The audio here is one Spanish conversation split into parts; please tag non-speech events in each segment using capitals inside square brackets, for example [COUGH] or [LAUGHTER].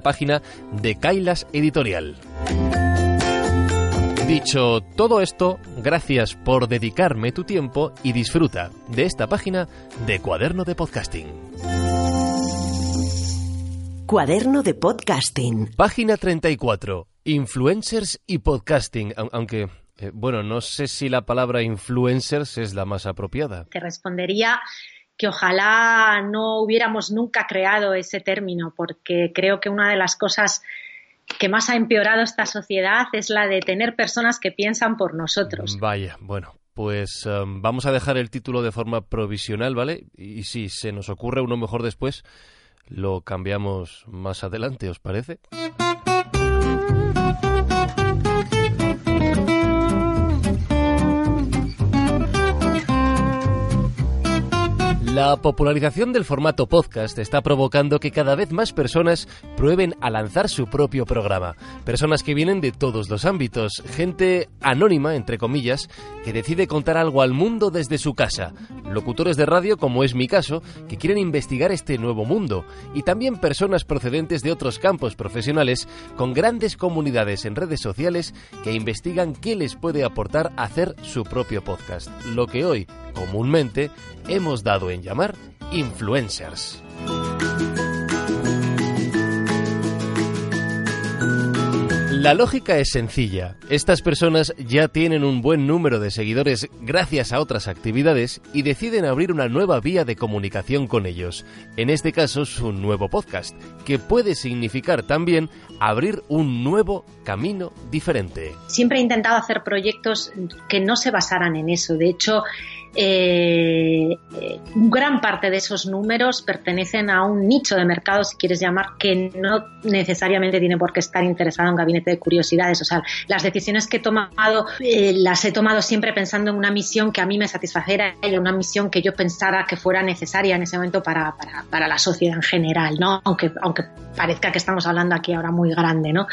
página de Kailas Editorial. Dicho todo esto, gracias por dedicarme tu tiempo y disfruta de esta página de Cuaderno de Podcasting. Cuaderno de Podcasting. Página 34. Influencers y podcasting. Aunque, eh, bueno, no sé si la palabra influencers es la más apropiada. Te respondería que ojalá no hubiéramos nunca creado ese término, porque creo que una de las cosas que más ha empeorado esta sociedad es la de tener personas que piensan por nosotros. Vaya, bueno, pues um, vamos a dejar el título de forma provisional, ¿vale? Y si se nos ocurre uno mejor después, lo cambiamos más adelante, ¿os parece? La popularización del formato podcast está provocando que cada vez más personas prueben a lanzar su propio programa. Personas que vienen de todos los ámbitos, gente anónima, entre comillas, que decide contar algo al mundo desde su casa. Locutores de radio, como es mi caso, que quieren investigar este nuevo mundo. Y también personas procedentes de otros campos profesionales con grandes comunidades en redes sociales que investigan qué les puede aportar hacer su propio podcast. Lo que hoy, comúnmente, hemos dado en llamar influencers. La lógica es sencilla. Estas personas ya tienen un buen número de seguidores gracias a otras actividades y deciden abrir una nueva vía de comunicación con ellos. En este caso, su nuevo podcast, que puede significar también abrir un nuevo camino diferente. Siempre he intentado hacer proyectos que no se basaran en eso. De hecho, eh, gran parte de esos números pertenecen a un nicho de mercado, si quieres llamar, que no necesariamente tiene por qué estar interesado en gabinete de curiosidades. O sea, las decisiones que he tomado eh, las he tomado siempre pensando en una misión que a mí me satisfacera y una misión que yo pensara que fuera necesaria en ese momento para, para, para la sociedad en general, ¿no? Aunque, aunque parezca que estamos hablando aquí ahora muy grande, ¿no?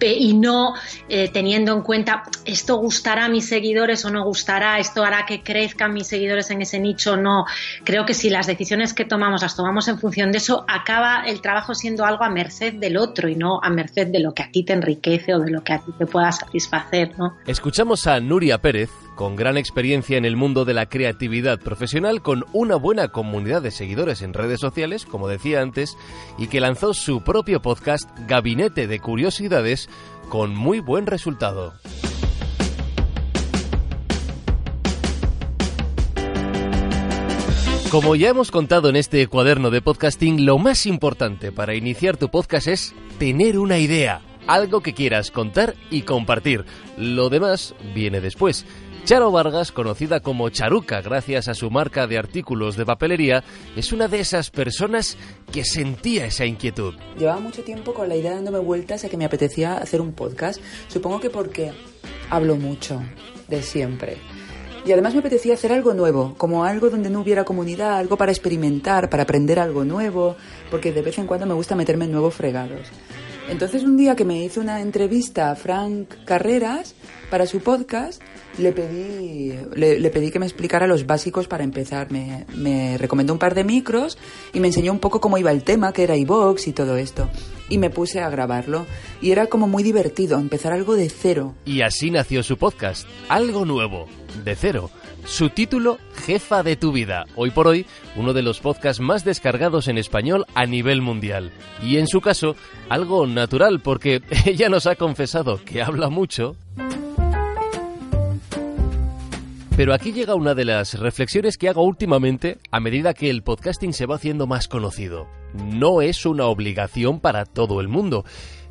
Y no eh, teniendo en cuenta esto gustará a mis seguidores o no gustará, esto hará que crezcan mis seguidores en ese nicho no. Creo que si las decisiones que tomamos las tomamos en función de eso, acaba el trabajo siendo algo a merced del otro y no a merced de lo que a ti te enriquece o de lo que a ti te pueda satisfacer, ¿no? Escuchamos a Nuria Pérez, con gran experiencia en el mundo de la creatividad profesional, con una buena comunidad de seguidores en redes sociales, como decía antes, y que lanzó su propio podcast Gabinete de Curiosidades con muy buen resultado. Como ya hemos contado en este cuaderno de podcasting, lo más importante para iniciar tu podcast es tener una idea, algo que quieras contar y compartir. Lo demás viene después. Charo Vargas, conocida como Charuca gracias a su marca de artículos de papelería, es una de esas personas que sentía esa inquietud. Llevaba mucho tiempo con la idea dándome vueltas a que me apetecía hacer un podcast. Supongo que porque hablo mucho, de siempre. Y además me apetecía hacer algo nuevo, como algo donde no hubiera comunidad, algo para experimentar, para aprender algo nuevo, porque de vez en cuando me gusta meterme en nuevos fregados. Entonces un día que me hizo una entrevista a Frank Carreras para su podcast, le pedí, le, pedí que me explicara los básicos para empezar. Me, me, recomendó un par de micros y me enseñó un poco cómo iba el tema, que era iVox y todo esto. Y me puse a grabarlo. Y era como muy divertido, empezar algo de cero. Y así nació su podcast, algo nuevo, de cero Su título, Jefa de tu vida. Hoy por hoy, uno de los podcasts más descargados en español a nivel mundial. Y en su caso, algo natural, porque [LAUGHS] ella nos ha confesado que habla mucho. Pero aquí llega una de las reflexiones que hago últimamente a medida que el podcasting se va haciendo más conocido. No es una obligación para todo el mundo.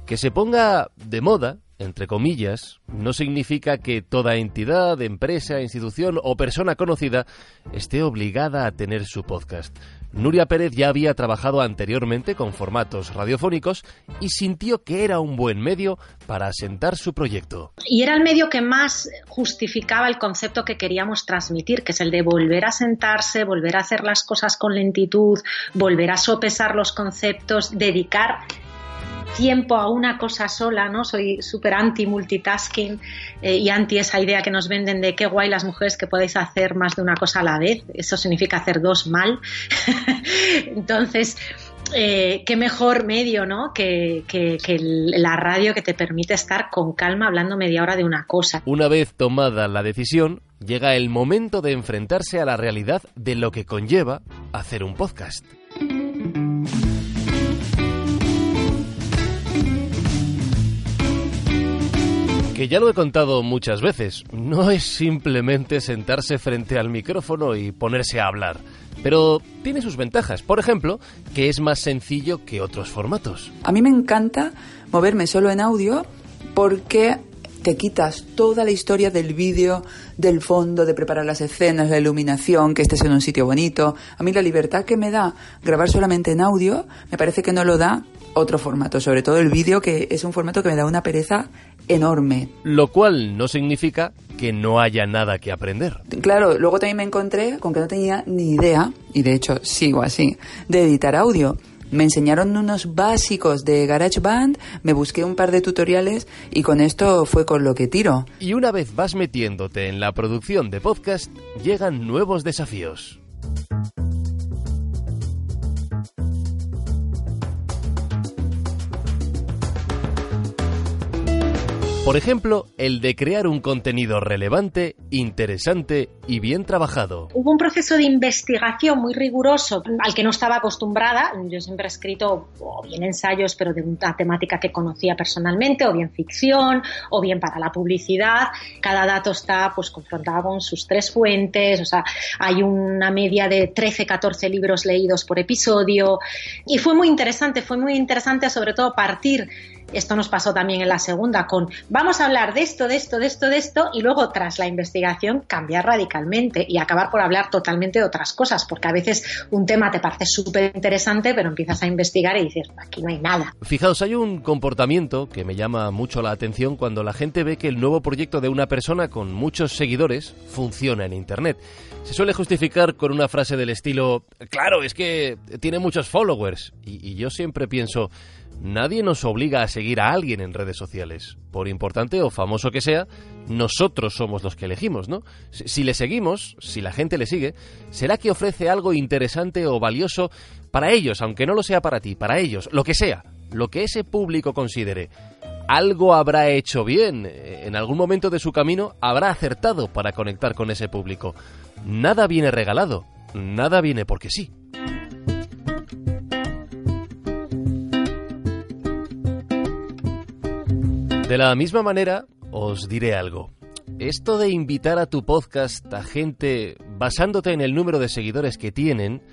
Que se ponga de moda entre comillas, no significa que toda entidad, empresa, institución o persona conocida esté obligada a tener su podcast. Nuria Pérez ya había trabajado anteriormente con formatos radiofónicos y sintió que era un buen medio para asentar su proyecto. Y era el medio que más justificaba el concepto que queríamos transmitir, que es el de volver a sentarse, volver a hacer las cosas con lentitud, volver a sopesar los conceptos, dedicar tiempo a una cosa sola, ¿no? Soy súper anti-multitasking eh, y anti esa idea que nos venden de qué guay las mujeres que podéis hacer más de una cosa a la vez. Eso significa hacer dos mal. [LAUGHS] Entonces, eh, qué mejor medio, ¿no? Que, que, la radio que te permite estar con calma hablando media hora de una cosa. Una vez tomada la decisión, llega el momento de enfrentarse a la realidad de lo que conlleva hacer un podcast. Ya lo he contado muchas veces, no es simplemente sentarse frente al micrófono y ponerse a hablar, pero tiene sus ventajas. Por ejemplo, que es más sencillo que otros formatos. A mí me encanta moverme solo en audio porque te quitas toda la historia del vídeo, del fondo, de preparar las escenas, la iluminación, que estés en un sitio bonito. A mí la libertad que me da grabar solamente en audio, me parece que no lo da otro formato, sobre todo el vídeo, que es un formato que me da una pereza enorme. Lo cual no significa que no haya nada que aprender. Claro, luego también me encontré con que no tenía ni idea, y de hecho sigo así, de editar audio. Me enseñaron unos básicos de GarageBand, me busqué un par de tutoriales y con esto fue con lo que tiro. Y una vez vas metiéndote en la producción de podcast, llegan nuevos desafíos. Por ejemplo, el de crear un contenido relevante, interesante y bien trabajado. Hubo un proceso de investigación muy riguroso al que no estaba acostumbrada. Yo siempre he escrito o bien ensayos, pero de una temática que conocía personalmente, o bien ficción, o bien para la publicidad. Cada dato está pues confrontado con sus tres fuentes, o sea, hay una media de 13, 14 libros leídos por episodio. Y fue muy interesante, fue muy interesante sobre todo partir esto nos pasó también en la segunda con vamos a hablar de esto, de esto, de esto, de esto y luego tras la investigación cambiar radicalmente y acabar por hablar totalmente de otras cosas, porque a veces un tema te parece súper interesante, pero empiezas a investigar y dices, aquí no hay nada. Fijaos, hay un comportamiento que me llama mucho la atención cuando la gente ve que el nuevo proyecto de una persona con muchos seguidores funciona en Internet. Se suele justificar con una frase del estilo, claro, es que tiene muchos followers. Y, yo siempre pienso, Nadie nos obliga a seguir a alguien en redes sociales. Por importante o famoso que sea, nosotros somos los que elegimos, ¿no? Si le seguimos, si la gente le sigue, será que ofrece algo interesante o valioso para ellos, aunque no lo sea para ti, para ellos, lo que sea, lo que ese público considere. Algo habrá hecho bien, en algún momento de su camino habrá acertado para conectar con ese público. Nada viene regalado, nada viene porque sí. De la misma manera, os diré algo. Esto de invitar a tu podcast a gente basándote en el número de seguidores que tienen,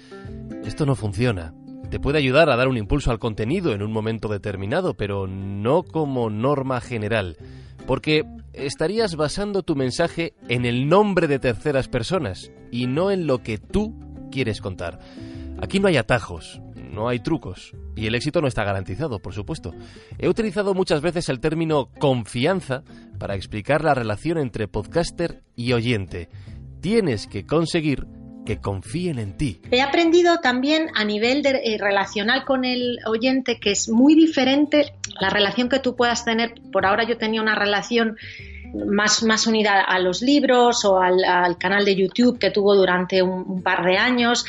esto no funciona. Te puede ayudar a dar un impulso al contenido en un momento determinado, pero no como norma general, porque estarías basando tu mensaje en el nombre de terceras personas y no en lo que tú quieres contar. Aquí no hay atajos, no hay trucos. Y el éxito no está garantizado, por supuesto. He utilizado muchas veces el término confianza para explicar la relación entre podcaster y oyente. Tienes que conseguir que confíen en ti. He aprendido también a nivel de, eh, relacional con el oyente que es muy diferente la relación que tú puedas tener. Por ahora yo tenía una relación más, más unida a los libros o al, canal de YouTube que tuvo durante un par de años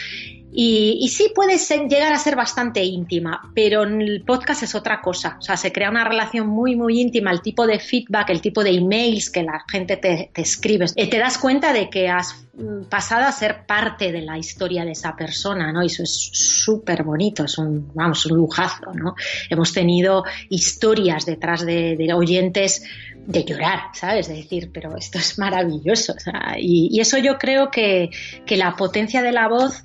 Y, sí puede llegar a ser bastante íntima, pero el podcast es otra cosa. O sea, se crea una relación muy, muy íntima, el tipo de feedback, el tipo de emails que la gente te, escribe. Eh, te das cuenta de que has mm, pasado a ser parte de la historia de esa persona, ¿no? Y eso es súper bonito, es un, vamos, un lujazo, ¿no? Hemos tenido historias detrás de, oyentes de llorar, ¿sabes? De decir, pero esto es maravilloso. y, eso yo creo que, que la potencia de la voz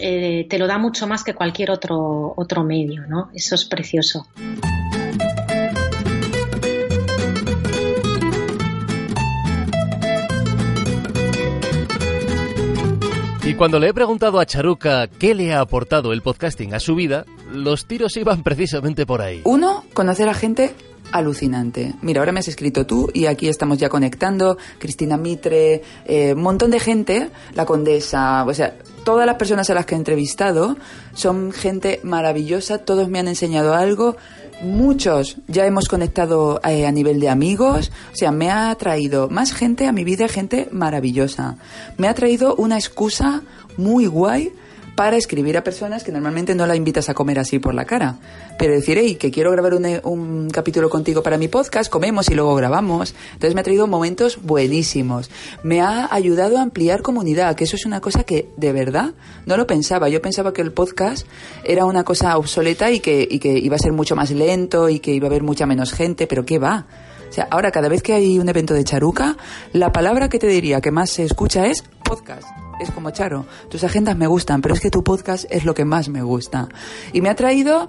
eh, te lo da mucho más que cualquier otro, otro medio, ¿no? Eso es precioso. Y cuando le he preguntado a Charuca qué le ha aportado el podcasting a su vida, los tiros iban precisamente por ahí. Uno, conocer a gente alucinante. Mira, ahora me has escrito tú y aquí estamos ya conectando. Cristina Mitre, eh, un montón de gente, la condesa, o sea, todas las personas a las que he entrevistado son gente maravillosa, todos me han enseñado algo, muchos ya hemos conectado eh, a nivel de amigos, o sea, me ha traído más gente a mi vida, gente maravillosa. Me ha traído una excusa muy guay para escribir a personas que normalmente no la invitas a comer así por la cara. Pero decir, hey, que quiero grabar un, un, capítulo contigo para mi podcast, comemos y luego grabamos. Entonces me ha traído momentos buenísimos. Me ha ayudado a ampliar comunidad, que eso es una cosa que de verdad no lo pensaba. Yo pensaba que el podcast era una cosa obsoleta y que, y que iba a ser mucho más lento y que iba a haber mucha menos gente, pero ¿qué va? O sea, ahora cada vez que hay un evento de charuca, la palabra que te diría que más se escucha es podcast es como Charo, tus agendas me gustan, pero es que tu podcast es lo que más me gusta. Y me ha traído,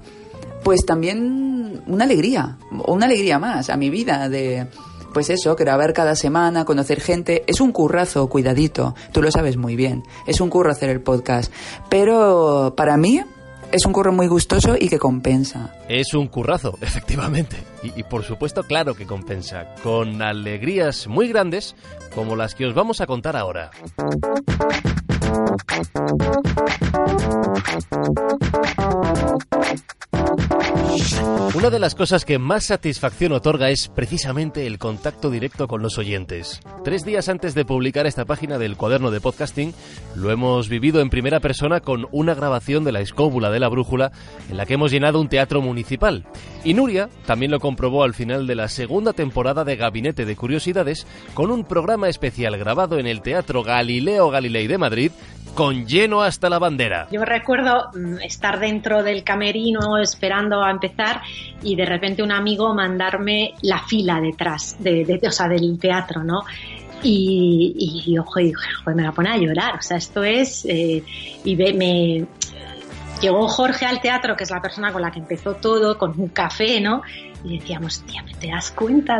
pues también una alegría, o una alegría más a mi vida de, pues eso, grabar cada semana, conocer gente. Es un currazo, cuidadito, tú lo sabes muy bien. Es un curro hacer el podcast. Pero para mí es un curro muy gustoso y que compensa. Es un currazo, [LAUGHS] efectivamente. Y, y, por supuesto, claro que compensa. Con alegrías muy grandes como las que os vamos a contar ahora. Una de las cosas que más satisfacción otorga es precisamente el contacto directo con los oyentes. Tres días antes de publicar esta página del cuaderno de podcasting, lo hemos vivido en primera persona con una grabación de la escóbula de la brújula en la que hemos llenado un teatro municipal. Y Nuria también lo comprobó al final de la segunda temporada de Gabinete de Curiosidades con un programa especial grabado en el Teatro Galileo Galilei de Madrid con lleno hasta la bandera. Yo recuerdo mm, estar dentro del camerino esperando a empezar y de repente un amigo mandarme la fila detrás, de, o sea, del teatro, ¿no? Y, y, ojo, y me va a poner a llorar, o sea, esto es... Eh, y me, llegó Jorge al teatro, que es la persona con la que empezó todo, con un café, ¿no? Y decíamos, tía, ¿te das cuenta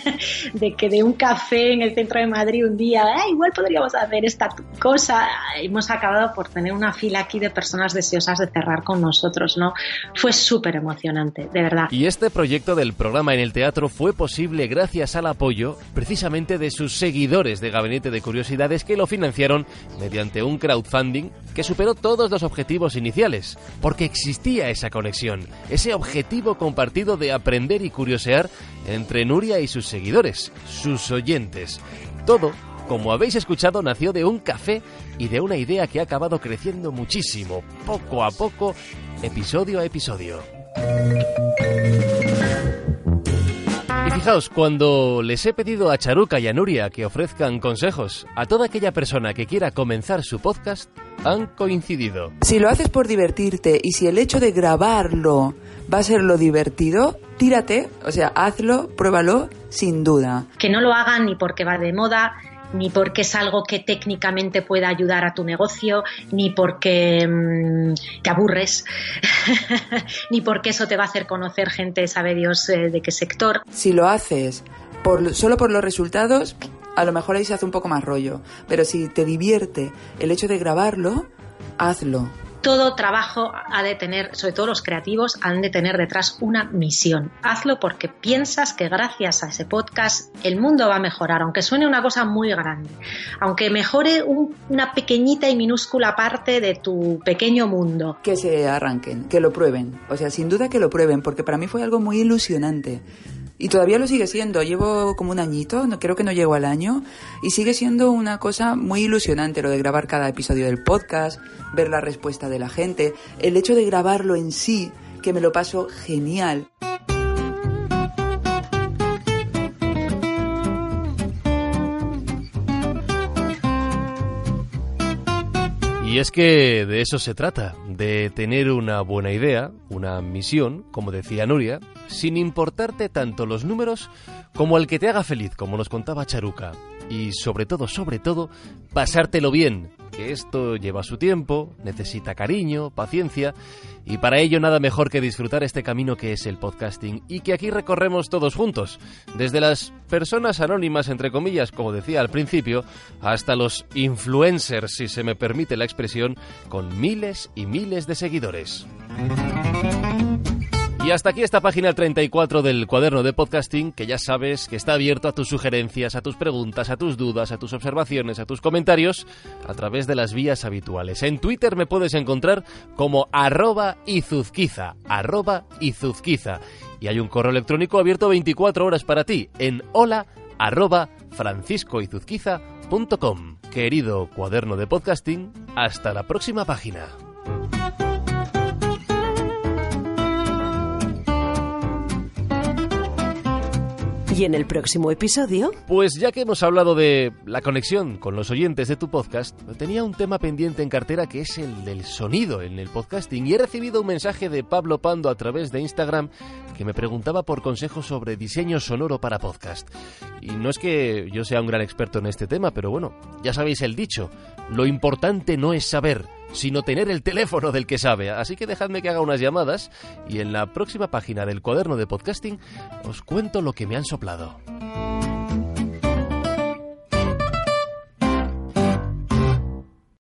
[LAUGHS] de, que de un café en el centro de Madrid un día, ah, igual podríamos hacer esta cosa? Hemos acabado por tener una fila aquí de personas deseosas de cerrar con nosotros, ¿no? Fue súper emocionante, de verdad. Y este proyecto del programa en el teatro fue posible gracias al apoyo precisamente de sus seguidores de Gabinete de Curiosidades que lo financiaron mediante un crowdfunding que superó todos los objetivos iniciales, porque existía esa conexión, ese objetivo compartido de aprender y curiosear entre Nuria y sus seguidores, sus oyentes. Todo, como habéis escuchado, nació de un café y de una idea que ha acabado creciendo muchísimo, poco a poco, episodio a episodio. Fijaos, cuando les he pedido a Charuca y a Nuria que ofrezcan consejos a toda aquella persona que quiera comenzar su podcast, han coincidido. Si lo haces por divertirte y si el hecho de grabarlo va a ser lo divertido, tírate, o sea, hazlo, pruébalo, sin duda. Que no lo hagan ni porque va de moda, ni porque es algo que técnicamente pueda ayudar a tu negocio, ni porque mm, te aburres, [LAUGHS] ni porque eso te va a hacer conocer gente, sabe Dios eh, de qué sector. Si lo haces por, solo por los resultados, a lo mejor ahí se hace un poco más rollo. Pero si te divierte el hecho de grabarlo, hazlo todo trabajo ha de tener, sobre todo los creativos, han de tener detrás una misión. Hazlo porque piensas que gracias a ese podcast el mundo va a mejorar, aunque suene una cosa muy grande, aunque mejore una pequeñita y minúscula parte de tu pequeño mundo. Que se arranquen, que lo prueben, o sea, sin duda que lo prueben, porque para mí fue algo muy ilusionante Y todavía lo sigue siendo. Llevo como un añito, no, creo que no llego al año. Y sigue siendo una cosa muy ilusionante lo de grabar cada episodio del podcast, ver la respuesta de la gente. El hecho de grabarlo en sí, que me lo paso genial. Y es que de eso se trata, de tener una buena idea, una misión, como decía Nuria, sin importarte tanto los números como el que te haga feliz, como nos contaba Charuca. Y sobre todo, sobre todo, pasártelo bien, que esto lleva su tiempo, necesita cariño, paciencia, y para ello nada mejor que disfrutar este camino que es el podcasting y que aquí recorremos todos juntos, desde las personas anónimas, entre comillas, como decía al principio, hasta los influencers, si se me permite la expresión, con miles y miles de seguidores. Y hasta aquí esta página 34 del cuaderno de podcasting, que ya sabes que está abierto a tus sugerencias, a tus preguntas, a tus dudas, a tus observaciones, a tus comentarios, a través de las vías habituales. En Twitter me puedes encontrar como arroba izuzquiza, arroba. Y hay un correo electrónico abierto 24 horas para ti en hola arroba franciscoizuzquiza.com. Querido cuaderno de podcasting, hasta la próxima página. Y en el próximo episodio... Pues ya que hemos hablado de la conexión con los oyentes de tu podcast, tenía un tema pendiente en cartera que es el del sonido en el podcasting y he recibido un mensaje de Pablo Pando a través de Instagram que me preguntaba por consejos sobre diseño sonoro para podcast. Y no es que yo sea un gran experto en este tema, pero bueno, ya sabéis el dicho, lo importante no es saber, sino tener el teléfono del que sabe. Así que dejadme que haga unas llamadas y en la próxima página del cuaderno de podcasting os cuento lo que me han soplado.